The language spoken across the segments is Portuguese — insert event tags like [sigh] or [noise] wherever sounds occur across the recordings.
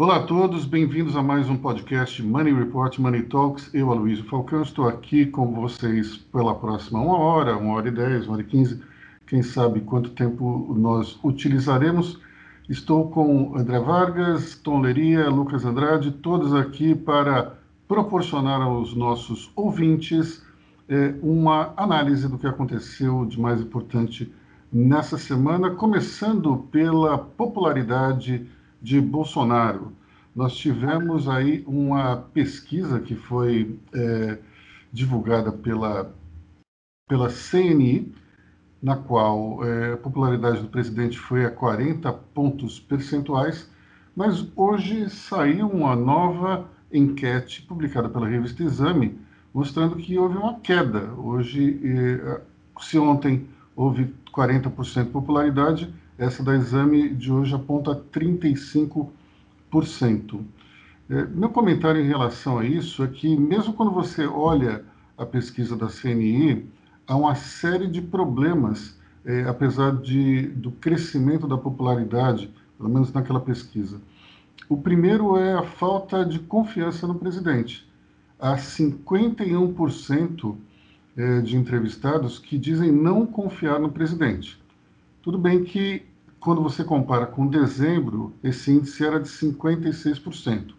Olá a todos, bem-vindos a mais um podcast Money Report, Money Talks. Eu, Aloysio Falcão, estou aqui com vocês pela próxima uma hora, uma hora e dez, uma hora e quinze, quem sabe quanto tempo nós utilizaremos. Estou com André Vargas, Tom Leria, Lucas Andrade, todos aqui para proporcionar aos nossos ouvintes eh, uma análise do que aconteceu de mais importante nessa semana, começando pela popularidade de Bolsonaro. Nós tivemos aí uma pesquisa que foi é, divulgada pela, pela CNI, na qual é, a popularidade do presidente foi a 40 pontos percentuais, mas hoje saiu uma nova enquete publicada pela revista Exame, mostrando que houve uma queda. Hoje, é, se ontem houve 40% de popularidade, essa da exame de hoje aponta 35%. É, meu comentário em relação a isso é que, mesmo quando você olha a pesquisa da CNI, há uma série de problemas, é, apesar de, do crescimento da popularidade, pelo menos naquela pesquisa. O primeiro é a falta de confiança no presidente. Há 51% é, de entrevistados que dizem não confiar no presidente. Tudo bem que, quando você compara com dezembro, esse índice era de 56%.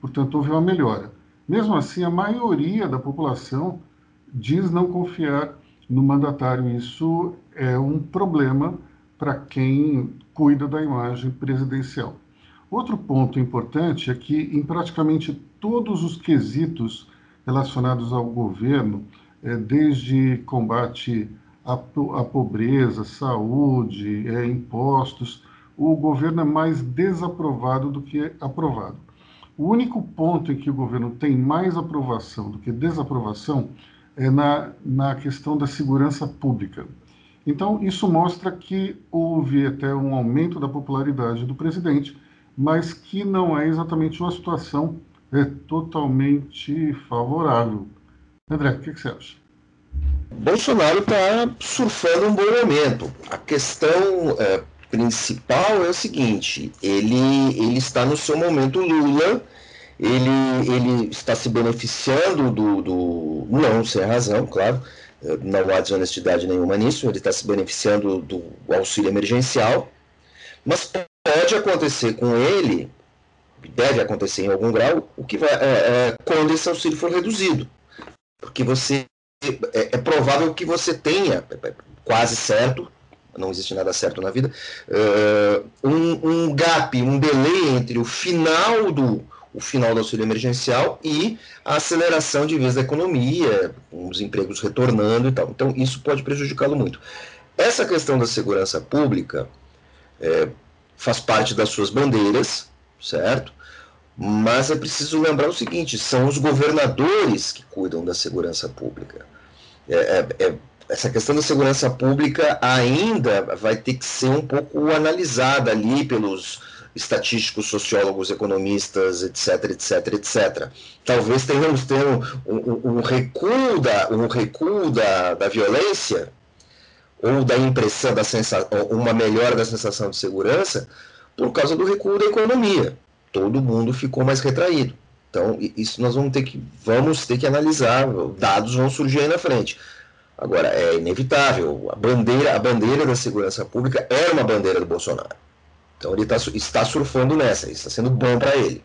Portanto, houve uma melhora. Mesmo assim, a maioria da população diz não confiar no mandatário. Isso é um problema para quem cuida da imagem presidencial. Outro ponto importante é que, em praticamente todos os quesitos relacionados ao governo, é, desde combate a, a pobreza, saúde, é, impostos, o governo é mais desaprovado do que aprovado. O único ponto em que o governo tem mais aprovação do que desaprovação é na, na questão da segurança pública. Então, isso mostra que houve até um aumento da popularidade do presidente, mas que não é exatamente uma situação é, totalmente favorável. André, o que, que você acha? Bolsonaro está surfando um bom momento. A questão é, principal é o seguinte: ele, ele está no seu momento Lula, ele, ele está se beneficiando do, do. Não sem razão, claro, não há desonestidade nenhuma nisso, ele está se beneficiando do auxílio emergencial, mas pode acontecer com ele, deve acontecer em algum grau, o que vai, é, é, quando esse auxílio for reduzido. Porque você é, é, provável que você tenha, é, é quase certo, não existe nada certo na vida, uh, um, um, gap, um delay entre o final do o final do auxílio emergencial e a aceleração de vez da economia, com os empregos retornando e tal. Então, isso pode prejudicá-lo muito. Essa questão da segurança pública é, faz parte das suas bandeiras, certo? Mas é preciso lembrar o seguinte: são os governadores que cuidam da segurança pública. É, é, é, essa questão da segurança pública ainda vai ter que ser um pouco analisada ali pelos estatísticos, sociólogos, economistas, etc, etc, etc. Talvez tenhamos ter um, um, um recuo, da, um recuo da, da violência ou da impressão, da sensação, uma melhora da sensação de segurança por causa do recuo da economia. Todo mundo ficou mais retraído. Então, isso nós vamos ter que, vamos ter que analisar, dados vão surgir aí na frente. Agora, é inevitável, a bandeira, a bandeira da segurança pública era uma bandeira do Bolsonaro. Então ele tá, está surfando nessa, está sendo bom para ele.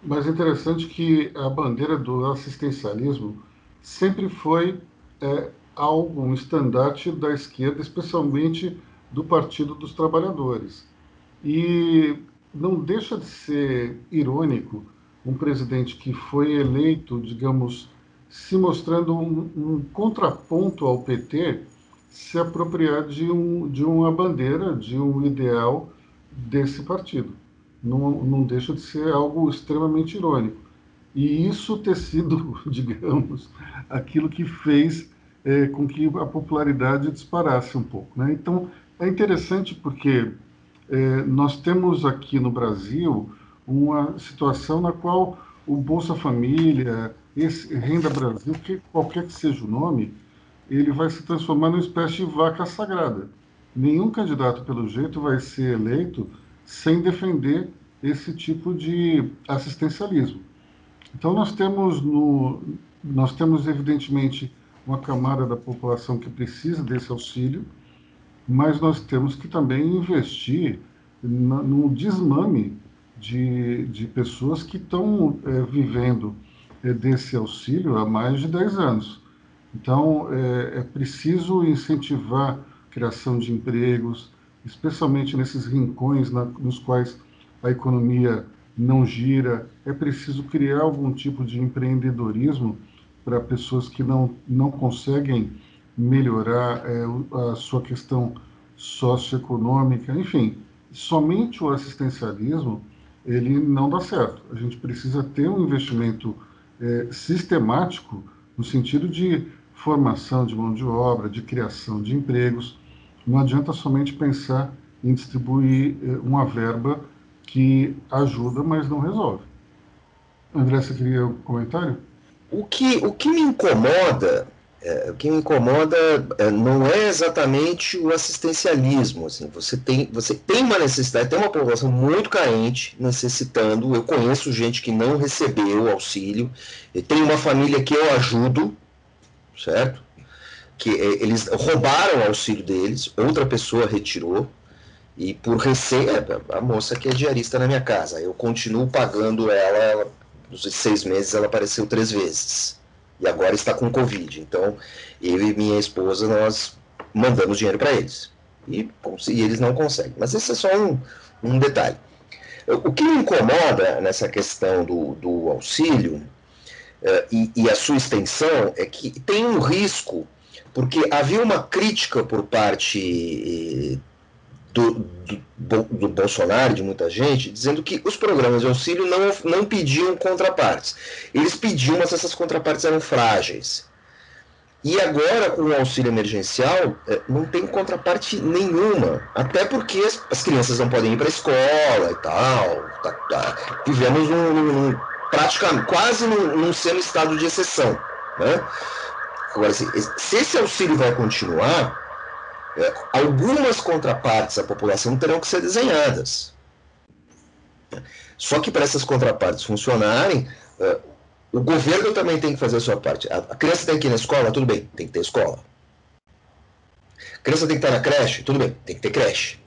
Mas é interessante que a bandeira do assistencialismo sempre foi é, algo, um estandarte da esquerda, especialmente do Partido dos Trabalhadores. E não deixa de ser irônico um presidente que foi eleito, digamos, se mostrando um, um contraponto ao PT, se apropriar de, um, de uma bandeira, de um ideal desse partido. Não, não deixa de ser algo extremamente irônico. E isso ter sido, [laughs] digamos, aquilo que fez é, com que a popularidade disparasse um pouco. Né? Então, é interessante porque é, nós temos aqui no Brasil uma situação na qual o Bolsa Família, esse Renda Brasil, que qualquer que seja o nome, ele vai se transformar numa espécie de vaca sagrada. Nenhum candidato, pelo jeito, vai ser eleito sem defender esse tipo de assistencialismo. Então nós temos no nós temos evidentemente uma camada da população que precisa desse auxílio, mas nós temos que também investir no desmame de, de pessoas que estão é, vivendo é, desse auxílio há mais de 10 anos. Então, é, é preciso incentivar a criação de empregos, especialmente nesses rincões na, nos quais a economia não gira. É preciso criar algum tipo de empreendedorismo para pessoas que não, não conseguem melhorar é, a sua questão socioeconômica. Enfim, somente o assistencialismo ele não dá certo. A gente precisa ter um investimento é, sistemático no sentido de formação de mão de obra, de criação de empregos. Não adianta somente pensar em distribuir é, uma verba que ajuda, mas não resolve. André, você queria um comentário? O que, o que me incomoda é, o que me incomoda é, não é exatamente o assistencialismo. Assim, você, tem, você tem uma necessidade, tem uma população muito carente necessitando. Eu conheço gente que não recebeu auxílio, eu tenho uma família que eu ajudo, certo? Que é, eles roubaram o auxílio deles, outra pessoa retirou, e por receita, a moça que é diarista na minha casa, eu continuo pagando ela, ela nos seis meses ela apareceu três vezes e agora está com Covid. Então, eu e minha esposa, nós mandamos dinheiro para eles. E, e, eles não conseguem. Mas esse é só um, um detalhe. O que me incomoda nessa questão do, do auxílio uh, e, e, a sua extensão é que tem um risco, porque havia uma crítica por parte do, do, do, Bolsonaro, de muita gente, dizendo que os programas de auxílio não, não pediam contrapartes. Eles pediam, mas essas contrapartes eram frágeis. E agora, com o auxílio emergencial, é, não tem contraparte nenhuma. Até porque as, as crianças não podem ir para a escola e tal. Tá, tá. Vivemos num, praticamente, quase num, num sendo estado de exceção. Né? Agora, se, se esse auxílio vai continuar, algumas contrapartes à população terão que ser desenhadas. Só que para essas contrapartes funcionarem, é, o governo também tem que fazer a sua parte. A criança tem que ir na escola, tudo bem, tem que ter escola. A criança tem que estar na creche, tudo bem, tem que ter creche.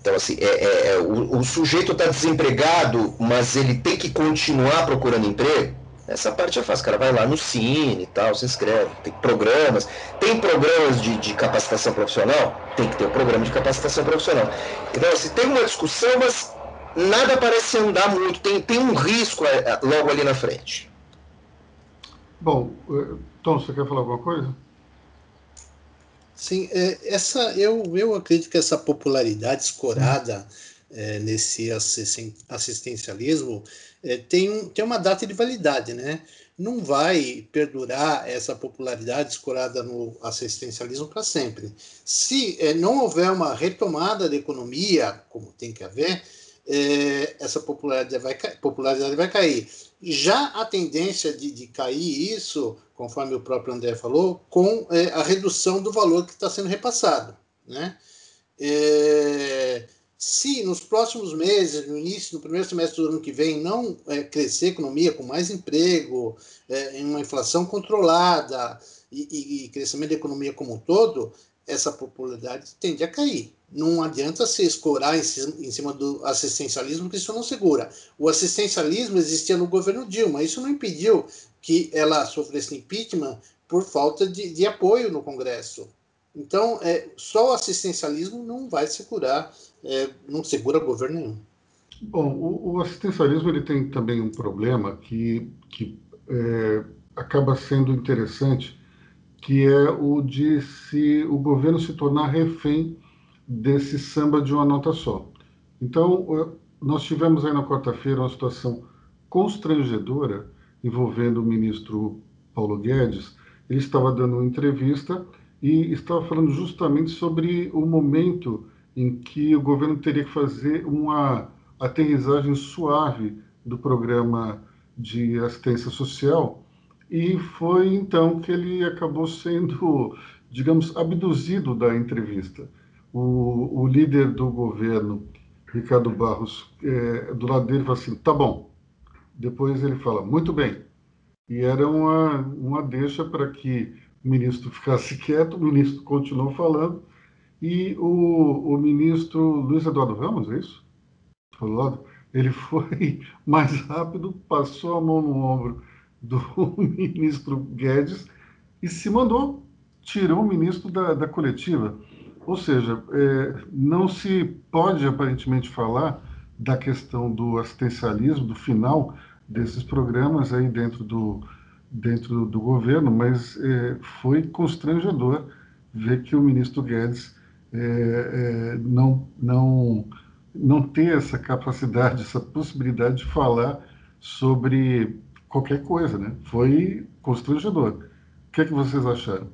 Então, assim, é, é, é o, o sujeito está desempregado, mas ele tem que continuar procurando emprego. Essa parte é fácil, o cara vai lá no Cine e tal, se inscreve, tem programas. Tem programas de, de capacitação profissional? Tem que ter um programa de capacitação profissional. Então, assim, tem uma discussão, mas nada parece andar muito, tem, tem um risco é, é, logo ali na frente. Bom, eh, Tom, você quer falar alguma coisa? Sim, essa, eu, eu acredito que essa popularidade escorada é, nesse assistencialismo é, tem, um, tem uma data de validade, né? Não vai perdurar essa popularidade escorada no assistencialismo para sempre. Se é, não houver uma retomada da economia, como tem que haver, é, essa popularidade vai, popularidade vai cair. Já a tendência de, de cair isso, conforme o próprio André falou, com é, a redução do valor que está sendo repassado. Né? É, se nos próximos meses, no início, no primeiro semestre do ano que vem, não é, crescer a economia com mais emprego, é, uma inflação controlada e, e, crescimento da economia como um todo, essa popularidade tende a cair. Não adianta se escorar em, em cima do assistencialismo, que isso não segura. O assistencialismo existia no governo Dilma, isso não impediu que ela sofresse impeachment por falta de, de apoio no Congresso. Então, é, só o assistencialismo não vai segurar, é, não segura governo nenhum. Bom, o, o, assistencialismo ele tem também um problema que, que é, acaba sendo interessante, que é o de se o governo se tornar refém desse samba de uma nota só. Então, nós tivemos aí na quarta-feira uma situação constrangedora envolvendo o ministro Paulo Guedes. Ele estava dando uma entrevista e estava falando justamente sobre o momento em que o governo teria que fazer uma aterrissagem suave do programa de assistência social e foi então que ele acabou sendo, digamos, abduzido da entrevista. O, o líder do governo Ricardo Barros, é, do lado dele, fala assim: tá bom. Depois ele fala: muito bem. E era uma, uma deixa para que o ministro ficasse quieto, o ministro continuou falando, e o, o ministro Luiz Eduardo Ramos, é isso? Ele foi [laughs] mais rápido, passou a mão no ombro do [laughs] ministro Guedes e se mandou, tirou o ministro da, da coletiva. Ou seja, é, não se pode aparentemente falar da questão do assistencialismo, do final desses programas aí dentro do, dentro do governo, mas é, foi constrangedor ver que o ministro Guedes é, é, não, não, não ter essa capacidade, essa possibilidade de falar sobre qualquer coisa, né? Foi constrangedor. O que é que vocês acharam?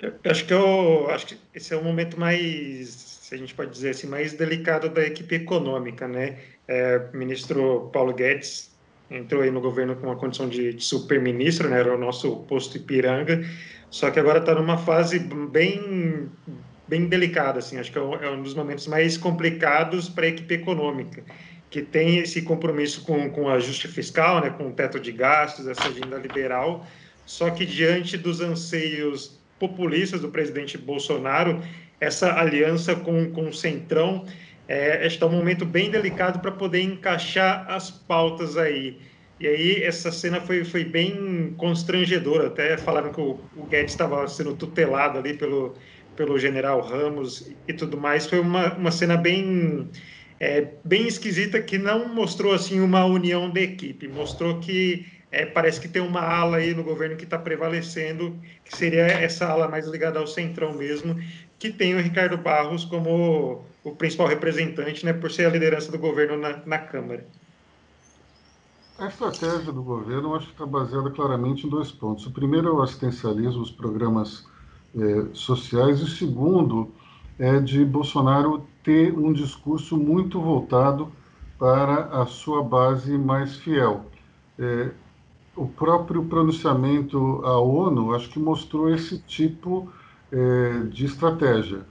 Eu acho que eu acho que esse é o momento mais, se a gente pode dizer assim, mais delicado da equipe econômica, né? É, o ministro Paulo Guedes entrou aí no governo com uma condição de, de super-ministro, né? Era o nosso posto Ipiranga, só que agora está numa fase bem bem delicada, assim. Acho que é um, é um dos momentos mais complicados para a equipe econômica que tem esse compromisso com, com ajuste fiscal, né, com o teto de gastos, essa agenda liberal, só que diante dos anseios populistas do presidente Bolsonaro, essa aliança com, com o Centrão é, está um momento bem delicado para poder encaixar as pautas aí. E aí essa cena foi, foi bem constrangedora, até falaram que o, o Guedes estava sendo tutelado ali pelo, pelo general Ramos e tudo mais. Foi uma, uma cena bem é, bem esquisita que não mostrou assim uma união da equipe, mostrou que é, parece que tem uma ala aí no governo que está prevalecendo, que seria essa ala mais ligada ao centrão mesmo, que tem o Ricardo Barros como o principal representante, né, por ser a liderança do governo na, na Câmara. A estratégia do governo, acho que está baseada claramente em dois pontos. O primeiro é o assistencialismo, os programas é, sociais, e o segundo é de Bolsonaro ter um discurso muito voltado para a sua base mais fiel. É, o próprio pronunciamento à ONU acho que mostrou esse tipo é, de estratégia.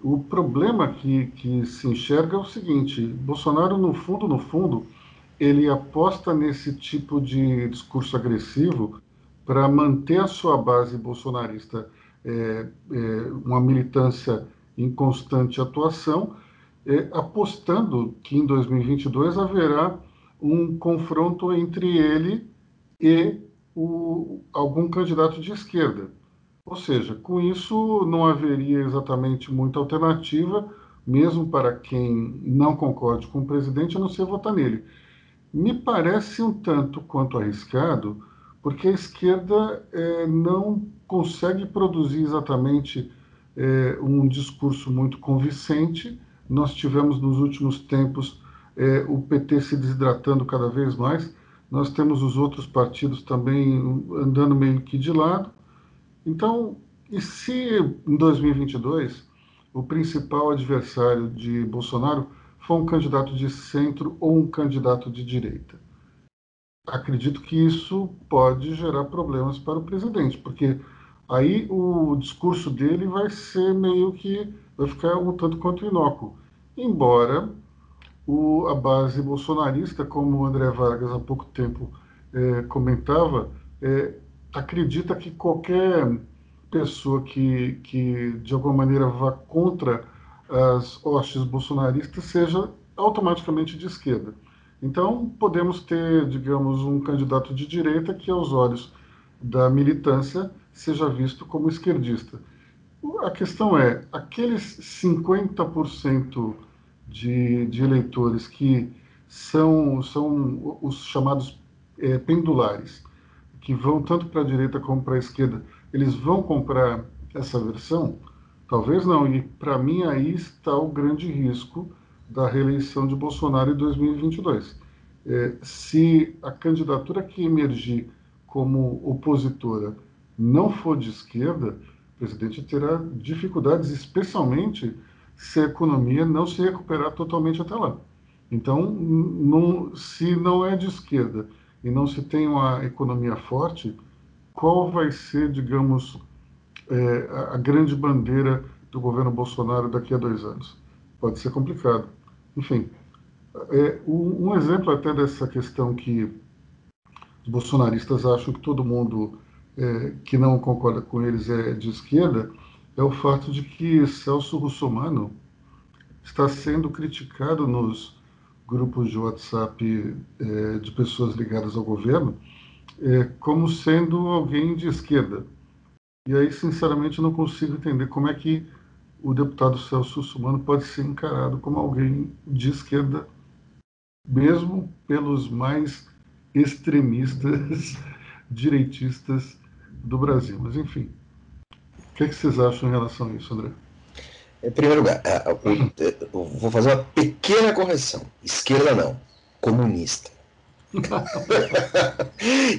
O problema que, que se enxerga é o seguinte: Bolsonaro, no fundo, no fundo, ele aposta nesse tipo de discurso agressivo para manter a sua base bolsonarista é, é, uma militância em constante atuação, é, apostando que em 2022 haverá um confronto entre ele e o, algum candidato de esquerda. Ou seja, com isso não haveria exatamente muita alternativa, mesmo para quem não concorde com o presidente, a não ser votar nele. Me parece um tanto quanto arriscado, porque a esquerda é, não consegue produzir exatamente é, um discurso muito convincente. Nós tivemos nos últimos tempos é, o PT se desidratando cada vez mais nós temos os outros partidos também andando meio que de lado. Então, e se em 2022 o principal adversário de Bolsonaro for um candidato de centro ou um candidato de direita? Acredito que isso pode gerar problemas para o presidente, porque aí o discurso dele vai ser meio que vai ficar um tanto quanto inócuo. Embora o, a base bolsonarista, como o André Vargas há pouco tempo é, comentava, é, acredita que qualquer pessoa que, que de alguma maneira vá contra as hostes bolsonaristas seja automaticamente de esquerda. Então, podemos ter, digamos, um candidato de direita que, aos olhos da militância, seja visto como esquerdista. A questão é, aqueles 50% de, de eleitores que são, são os chamados é, pendulares, que vão tanto para a direita como para a esquerda, eles vão comprar essa versão? Talvez não. E para mim aí está o grande risco da reeleição de Bolsonaro em 2022. É, se a candidatura que emergir como opositora não for de esquerda, o presidente terá dificuldades, especialmente se a economia não se recuperar totalmente até lá. Então, não, se não é de esquerda e não se tem uma economia forte, qual vai ser, digamos, é, a grande bandeira do governo Bolsonaro daqui a dois anos. Pode ser complicado. Enfim, é, um, exemplo até dessa questão que os bolsonaristas acham que todo mundo é, que não concorda com eles é de esquerda é o fato de que Celso Russomano está sendo criticado nos grupos de WhatsApp é, de pessoas ligadas ao governo é, como sendo alguém de esquerda. E aí, sinceramente, não consigo entender como é que o deputado Celso Russomano pode ser encarado como alguém de esquerda, mesmo pelos mais extremistas [laughs] direitistas do Brasil. Mas, enfim, o que, é que vocês acham em relação a isso, André? Em primeiro lugar, é, [clears throat] vou fazer uma pequena correção. Esquerda não, comunista.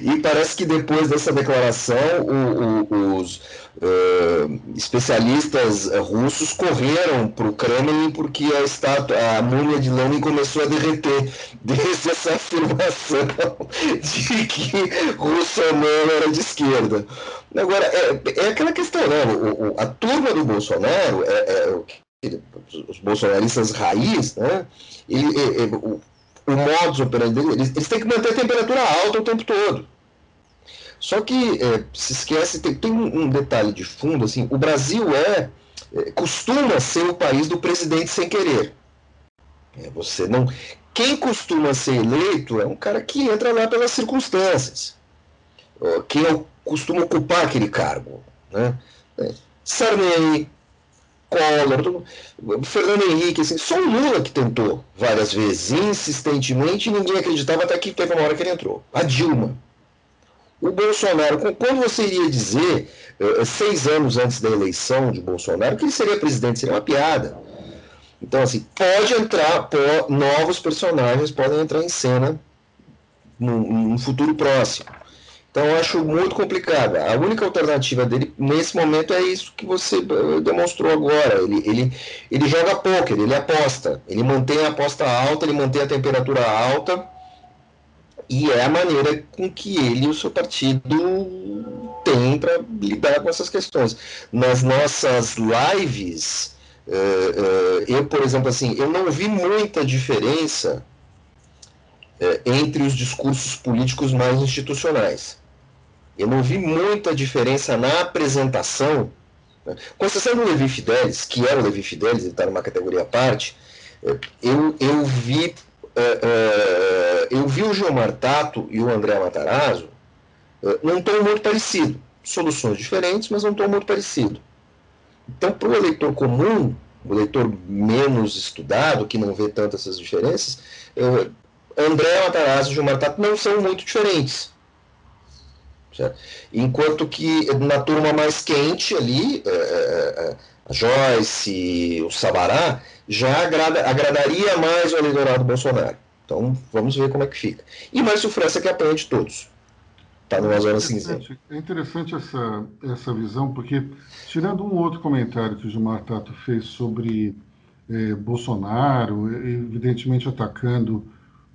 E parece que depois dessa declaração, o, o, os uh, especialistas russos correram para o Kremlin porque a, estátua, a múmia de Lenin começou a derreter [laughs] desde essa afirmação de que Russomano era de esquerda. Agora, é, é aquela questão, né? O, a turma do Bolsonaro, é, é, os bolsonaristas raiz, né? É, o, modus operandi deles, eles, têm que manter a temperatura alta o tempo todo. Só que é, se esquece, tem, tem um, um, detalhe de fundo, assim, o Brasil é, é, costuma ser o país do presidente sem querer. É, você não, quem costuma ser eleito é um cara que entra lá pelas circunstâncias. Quem costuma ocupar aquele cargo, né? É, Sarney, Collor, Fernando Henrique, assim, só o Lula que tentou várias vezes, insistentemente, e ninguém acreditava até que teve uma hora que ele entrou. A Dilma. O Bolsonaro, quando você iria dizer, eh, seis anos antes da eleição de Bolsonaro, que ele seria presidente, seria uma piada. Então, assim, pode entrar, novos personagens podem entrar em cena num, num futuro próximo. Então eu acho muito complicado. A única alternativa dele nesse momento é isso que você eh, demonstrou agora. Ele, ele, ele joga poker, ele aposta. Ele mantém a aposta alta, ele mantém a temperatura alta. E é a maneira com que ele e o seu partido têm para lidar com essas questões. Nas nossas lives, uh, uh, eu, por exemplo, assim, eu não vi muita diferença entre os discursos políticos mais institucionais. Eu não vi muita diferença na apresentação, né? com exceção do Levi Fidelis, que era o Levi Fidelis, ele está numa categoria à parte, eh, eu, eu vi uh, uh, eu vi o Gilmar Tato e o André Matarazzo uh, num tom muito parecido. Soluções diferentes, mas num tom muito parecido. Então, para o eleitor comum, o eleitor menos estudado, que não vê tantas essas diferenças, André Matarazzo e Gilmar Tato não são muito diferentes. Certo? Enquanto que na turma mais quente ali, é, é, é, a Joyce, o Sabará, já agrada, agradaria mais o eleitorado Bolsonaro. Então vamos ver como é que fica. E Márcio França que apanha de todos. Está numa zona cinzenta. É interessante essa, essa visão, porque tirando um outro comentário que o Gilmar Tato fez sobre é, Bolsonaro, evidentemente atacando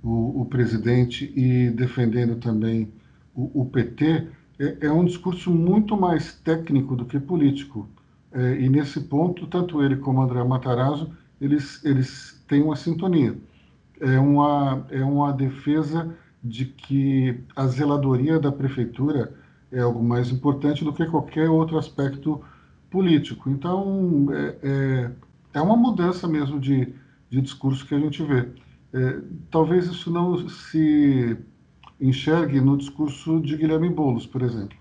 o, o presidente e defendendo também o, o PT é, é, um discurso muito mais técnico do que político. É, e nesse ponto, tanto ele como André Matarazzo, eles, eles têm uma sintonia. É uma, é uma defesa de que a zeladoria da prefeitura é algo mais importante do que qualquer outro aspecto político. Então, é, é, é uma mudança mesmo de, de discurso que a gente vê. É, talvez isso não se enxergue no discurso de Guilherme Boulos, por exemplo.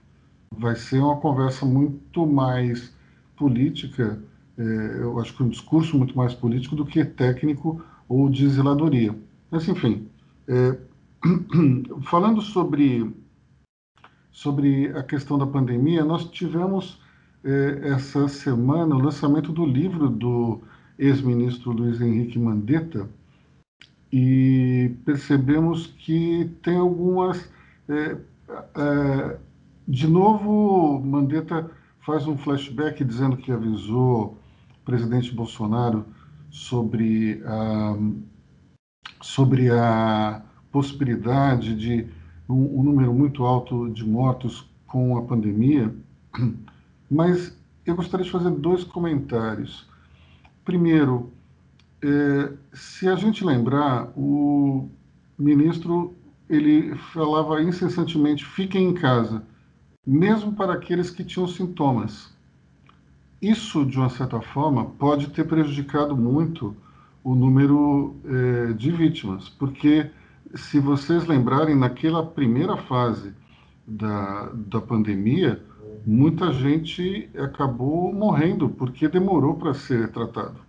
Vai ser uma conversa muito mais política, é, eu acho que um discurso muito mais político do que técnico ou de zeladoria. Mas, enfim, é, [clears throat] falando sobre, sobre a questão da pandemia, nós tivemos é, essa semana o lançamento do livro do ex-ministro Luiz Henrique Mandetta, e percebemos que tem algumas. É, é, de novo, Mandetta faz um flashback dizendo que avisou o presidente Bolsonaro sobre a, sobre a possibilidade de um, um número muito alto de mortos com a pandemia, mas eu gostaria de fazer dois comentários. Primeiro, é, se a gente lembrar, o ministro ele falava incessantemente: fiquem em casa, mesmo para aqueles que tinham sintomas. Isso, de uma certa forma, pode ter prejudicado muito o número é, de vítimas, porque se vocês lembrarem, naquela primeira fase da, da pandemia, muita gente acabou morrendo porque demorou para ser tratado.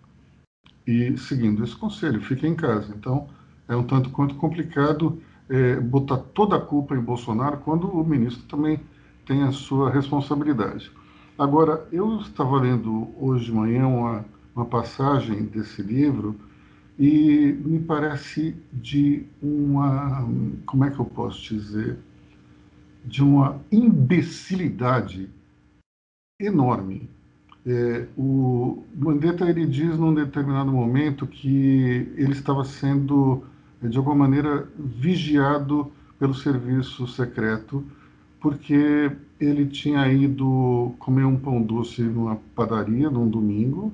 E seguindo esse conselho, fique em casa. Então, é um tanto quanto complicado é, botar toda a culpa em Bolsonaro quando o ministro também tem a sua responsabilidade. Agora, eu estava lendo hoje de manhã uma, uma passagem desse livro e me parece de uma, como é que eu posso dizer, de uma imbecilidade enorme. É, o Mandetta ele diz num determinado momento que ele estava sendo de alguma maneira vigiado pelo serviço secreto porque ele tinha ido comer um pão doce numa padaria num domingo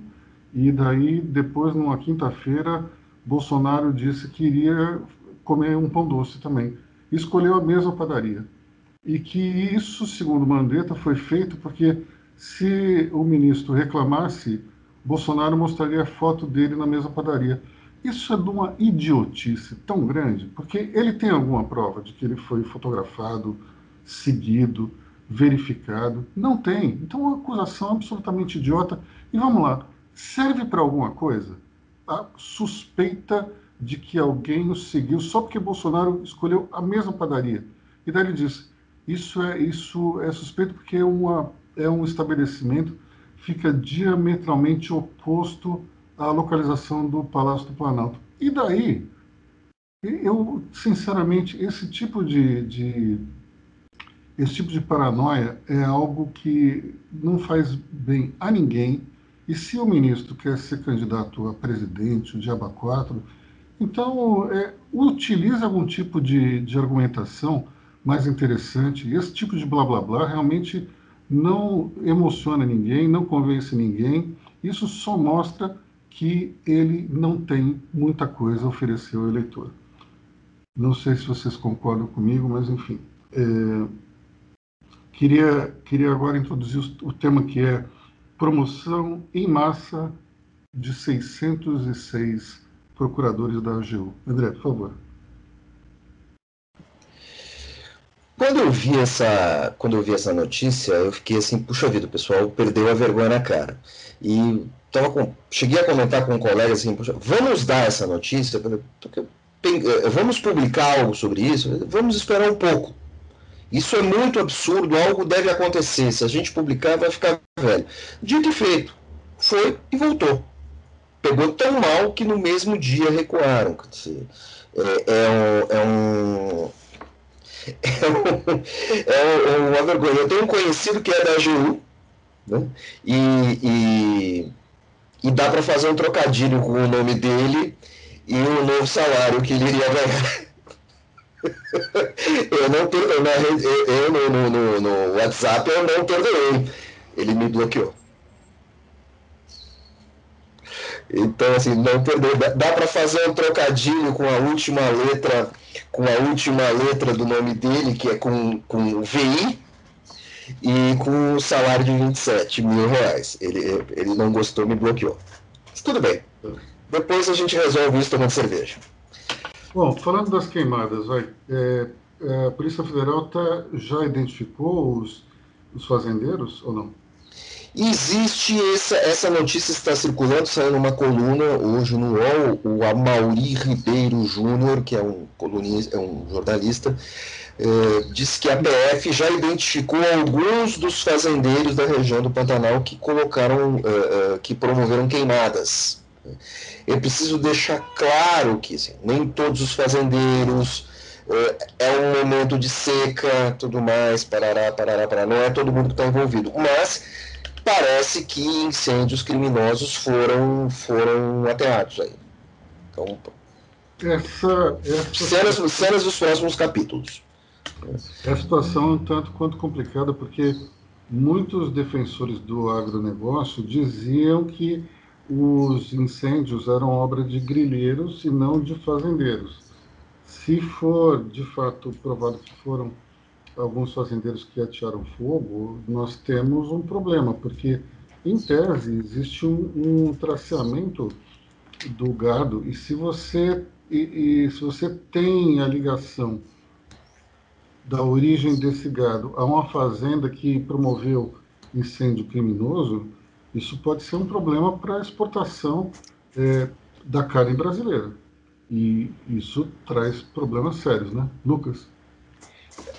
e daí depois numa quinta-feira Bolsonaro disse que iria comer um pão doce também. Escolheu a mesma padaria e que isso, segundo Mandetta, foi feito porque se o ministro reclamasse, Bolsonaro mostraria a foto dele na mesma padaria. Isso é de uma idiotice tão grande, porque ele tem alguma prova de que ele foi fotografado, seguido, verificado? Não tem. Então, uma acusação absolutamente idiota. E vamos lá, serve para alguma coisa? A suspeita de que alguém o seguiu só porque Bolsonaro escolheu a mesma padaria. E daí ele diz: isso é, isso é suspeito porque é, uma, é um estabelecimento fica diametralmente oposto à localização do Palácio do Planalto. E daí, eu, sinceramente, esse tipo de, de esse tipo de paranoia é algo que não faz bem a ninguém. E se o ministro quer ser candidato a presidente, o Diaba 4, então é, utilize algum tipo de, de argumentação mais interessante. Esse tipo de blá blá blá realmente não emociona ninguém, não convence ninguém. Isso só mostra que ele não tem muita coisa a oferecer ao eleitor. Não sei se vocês concordam comigo, mas enfim. É... Queria, queria agora introduzir o, tema que é promoção em massa de 606 procuradores da AGU. André, por favor. Quando eu vi essa, quando eu vi essa notícia, eu fiquei assim, puxa vida, o pessoal perdeu a vergonha na cara. E tava com, cheguei a comentar com um colega assim, vamos dar essa notícia, eh, vamos publicar algo sobre isso, vamos esperar um pouco. Isso é muito absurdo, algo deve acontecer. Se a gente publicar, vai ficar velho. Dito e feito, foi e voltou. Pegou tão mal que no mesmo dia recuaram. Dizer, é, é, um, é um é, uma vergonha. Eu tenho um conhecido que é da AGU, né? e, e, e dá para fazer um trocadilho com o nome dele e o novo salário que ele iria ganhar. [laughs] eu não eu, eu no, no, no, WhatsApp eu não perdoei. Ele me bloqueou. Então, assim, não perdoei. Dá para fazer um trocadilho com a última letra com a última letra do nome dele, que é com, com VI, e com o salário de 27 mil reais. Ele, ele não gostou, me bloqueou. Mas tudo bem. Depois a gente resolve isso tomando cerveja. Bom, falando das queimadas, vai, é, é, a Polícia Federal tá, já identificou os, os fazendeiros ou não? Existe essa, essa notícia está circulando, saiu numa coluna hoje no UOL, o Amauri Ribeiro Júnior, que é um colunista, é um jornalista, é, diz que a PF já identificou alguns dos fazendeiros da região do Pantanal que colocaram, é, é, que promoveram queimadas. Eu preciso deixar claro que assim, nem todos os fazendeiros é um momento de seca, tudo mais, parará, parará, parará, não é todo mundo que está envolvido, mas parece que incêndios criminosos foram, foram ateados aí. Então, essa, essa... Cenas, cenas dos próximos capítulos. É a situação é um tanto quanto complicada, porque muitos defensores do agronegócio diziam que os incêndios eram obra de grilheiros e não de fazendeiros. Se for de fato provado que foram alguns fazendeiros que atiraram fogo, nós temos um problema, porque em tese existe um, um traceamento do gado e se você e, e se você tem a ligação da origem desse gado a uma fazenda que promoveu incêndio criminoso, isso pode ser um problema para a exportação é, da carne brasileira. E isso traz problemas sérios, né? Lucas?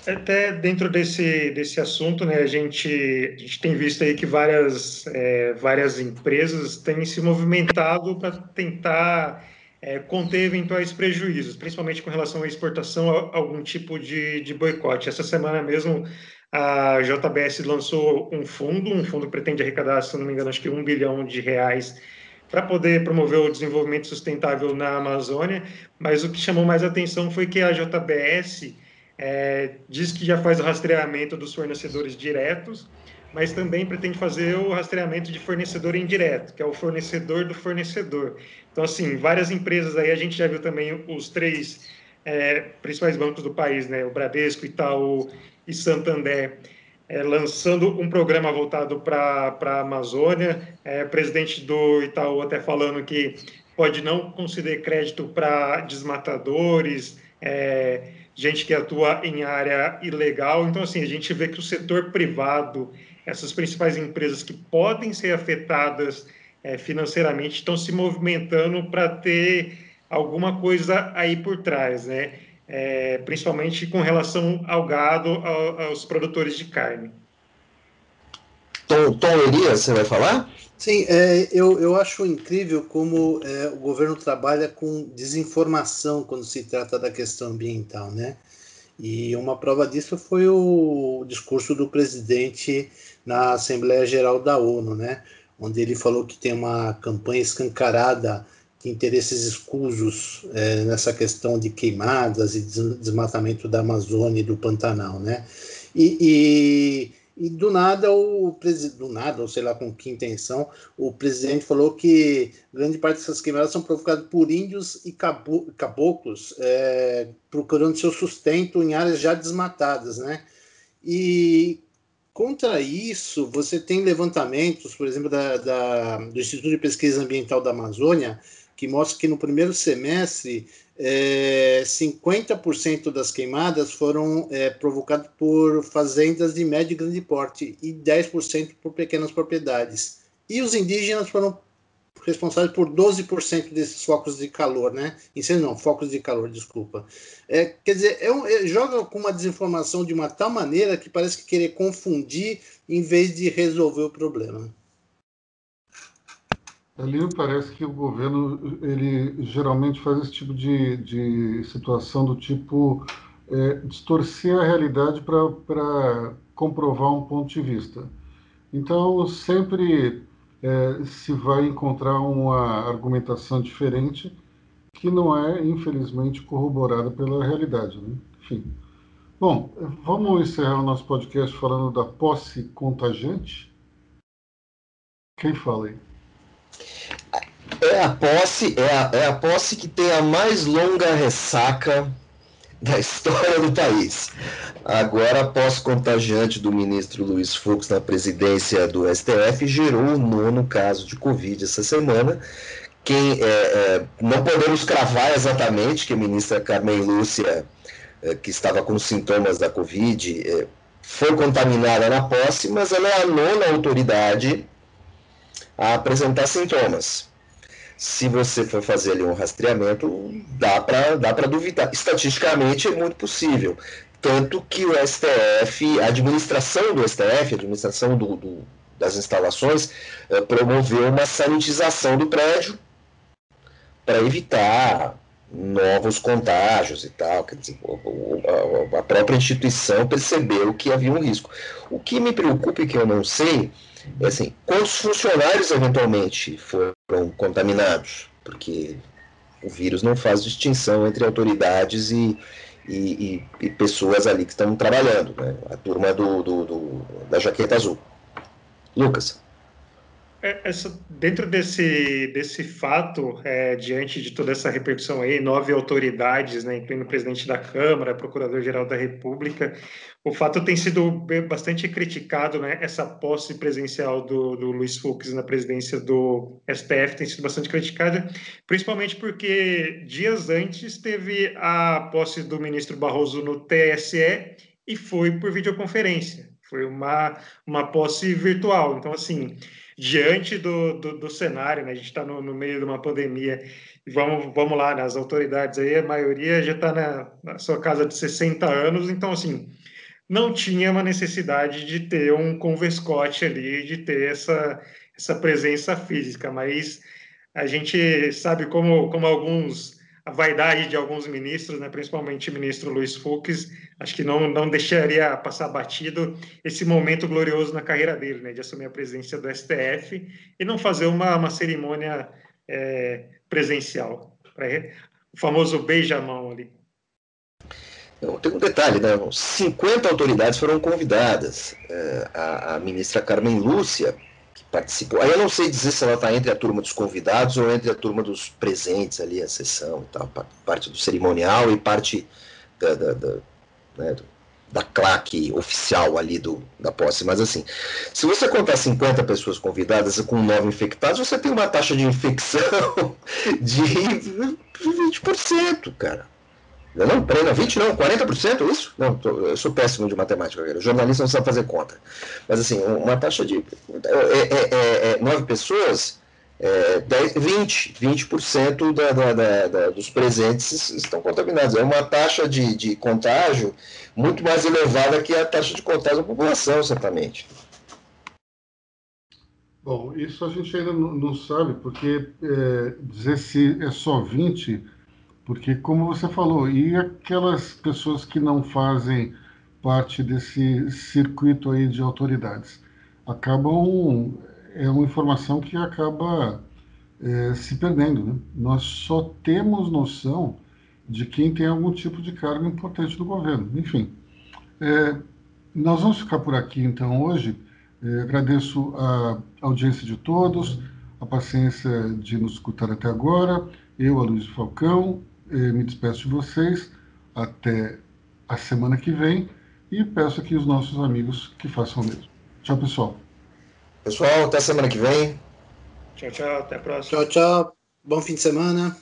Até dentro desse, desse assunto, né, a, gente, a gente tem visto aí que várias, é, várias empresas têm se movimentado para tentar é, conter eventuais prejuízos, principalmente com relação à exportação, a algum tipo de, de boicote. Essa semana mesmo, a JBS lançou um fundo, um fundo que pretende arrecadar, se não me engano, acho que um bilhão de reais para poder promover o desenvolvimento sustentável na Amazônia, mas o que chamou mais atenção foi que a JBS é, diz que já faz o rastreamento dos fornecedores diretos, mas também pretende fazer o rastreamento de fornecedor indireto, que é o fornecedor do fornecedor. Então, assim, várias empresas aí, a gente já viu também os três é, principais bancos do país, né, o Bradesco, Itaú e Santander, é, lançando um programa voltado para a Amazônia. É, presidente do Itaú até falando que pode não conceder crédito para desmatadores, é, gente que atua em área ilegal. Então, assim, a gente vê que o setor privado essas principais empresas que podem ser afetadas é, financeiramente estão se movimentando para ter alguma coisa aí por trás, né? É, principalmente com relação ao gado, ao, aos produtores de carne. Tom, Tom Elias, você vai falar? Sim, é, eu, eu acho incrível como é, o governo trabalha com desinformação quando se trata da questão ambiental, né? E uma prova disso foi o discurso do presidente na Assembleia Geral da ONU, né? onde ele falou que tem uma campanha escancarada de interesses escusos é, nessa questão de queimadas e desmatamento da Amazônia e do Pantanal, né? E, e, e do nada o presidente, do nada, ou sei lá com que intenção, o presidente falou que grande parte dessas queimadas são provocadas por índios e caboclos é, procurando seu sustento em áreas já desmatadas, né? E Contra isso, você tem levantamentos, por exemplo, da, da, do Instituto de Pesquisa Ambiental da Amazônia, que mostra que no primeiro semestre é, 50% das queimadas foram é, provocadas por fazendas de médio e grande porte e 10% por pequenas propriedades. E os indígenas foram responsáveis por 12% desses focos de calor, né? Incêndio não, focos de calor, desculpa. É, quer dizer, é um, é, joga com uma desinformação de uma tal maneira que parece que querer confundir em vez de resolver o problema. Ali parece que o governo ele geralmente faz esse tipo de, de situação do tipo é, distorcer a realidade para comprovar um ponto de vista. Então sempre é, se vai encontrar uma argumentação diferente que não é, infelizmente, corroborada pela realidade. Né? Enfim. Bom, vamos encerrar o nosso podcast falando da posse contagiante? Quem fala aí? É a posse, é a, é a posse que tem a mais longa ressaca da [laughs] história do país. Agora, a pós-contagiante do ministro Luiz Fux na presidência do STF gerou o nono caso de Covid essa semana. Quem, é, é, não podemos cravar exatamente que a ministra Carmen Lúcia, é, que estava com sintomas da Covid, é, foi contaminada na posse, mas ela é a nona autoridade a apresentar sintomas se você for fazer ali um rastreamento, dá para dá duvidar. Estatisticamente é muito possível. Tanto que o STF, a administração do STF, a administração do, do das instalações, eh, promoveu uma sanitização do prédio para evitar novos contágios e tal. Quer dizer, a própria instituição percebeu que havia um risco. O que me preocupa e que eu não sei assim, quantos funcionários eventualmente foram contaminados? Porque o vírus não faz distinção entre autoridades e, e, e, e pessoas ali que estão trabalhando, né? a turma do, do, do da jaqueta azul. Lucas. É, essa, dentro desse, desse fato, é, diante de toda essa repercussão aí, nove autoridades, né, incluindo o presidente da Câmara, Procurador-Geral da República, o fato tem sido bastante criticado, né, essa posse presencial do, do Luiz Fux na presidência do STF tem sido bastante criticada, principalmente porque dias antes teve a posse do ministro Barroso no TSE e foi por videoconferência, foi uma, uma posse virtual. Então, assim, diante do, do, do cenário, né? A gente está no, no, meio de uma pandemia. Vamos, vamos lá, né? autoridades aí, a maioria já está na, na, sua casa de 60 anos, então, assim, não tinha uma necessidade de ter um convescote ali, de ter essa, essa presença física, mas a gente sabe como, como alguns a vaidade de alguns ministros, né, principalmente o ministro Luiz Fux, acho que não, não deixaria passar batido esse momento glorioso na carreira dele, né, de assumir a presidência do STF e não fazer uma, uma cerimônia é, presencial. O famoso beijamão ali. Tem um detalhe, né? 50 autoridades foram convidadas. É, a, a ministra Carmen Lúcia participou. Aí eu não sei dizer se ela está entre a turma dos convidados ou entre a turma dos presentes ali, a sessão e tal, parte do cerimonial e parte da, da, da, né, da claque oficial ali do, da posse. Mas assim, se você contar 50 pessoas convidadas com 9 infectados, você tem uma taxa de infecção [laughs] de 20%, cara. Não, peraí, não, 20 não, 40% é isso? Não, tô, eu sou péssimo de matemática, cara. jornalista não sabe fazer conta. Mas assim, uma taxa de é, é, é, é nove pessoas, é, 10, 20, 20% da, da, da, da, dos presentes estão contaminados. É uma taxa de, de contágio muito mais elevada que a taxa de contágio da população, certamente. Bom, isso a gente ainda não, não sabe, porque é, dizer se é só 20 porque, como você falou, e aquelas pessoas que não fazem parte desse circuito aí de autoridades? Acabam. É uma informação que acaba é, se perdendo. Né? Nós só temos noção de quem tem algum tipo de cargo importante do governo. Enfim, é, nós vamos ficar por aqui então hoje. É, agradeço a audiência de todos, a paciência de nos escutar até agora. Eu, a Luiz Falcão, me despeço de vocês até a semana que vem e peço aqui os nossos amigos que façam o mesmo. Tchau, pessoal. Pessoal, até semana que vem. Tchau, tchau. Até a próxima. Tchau, tchau. Bom fim de semana.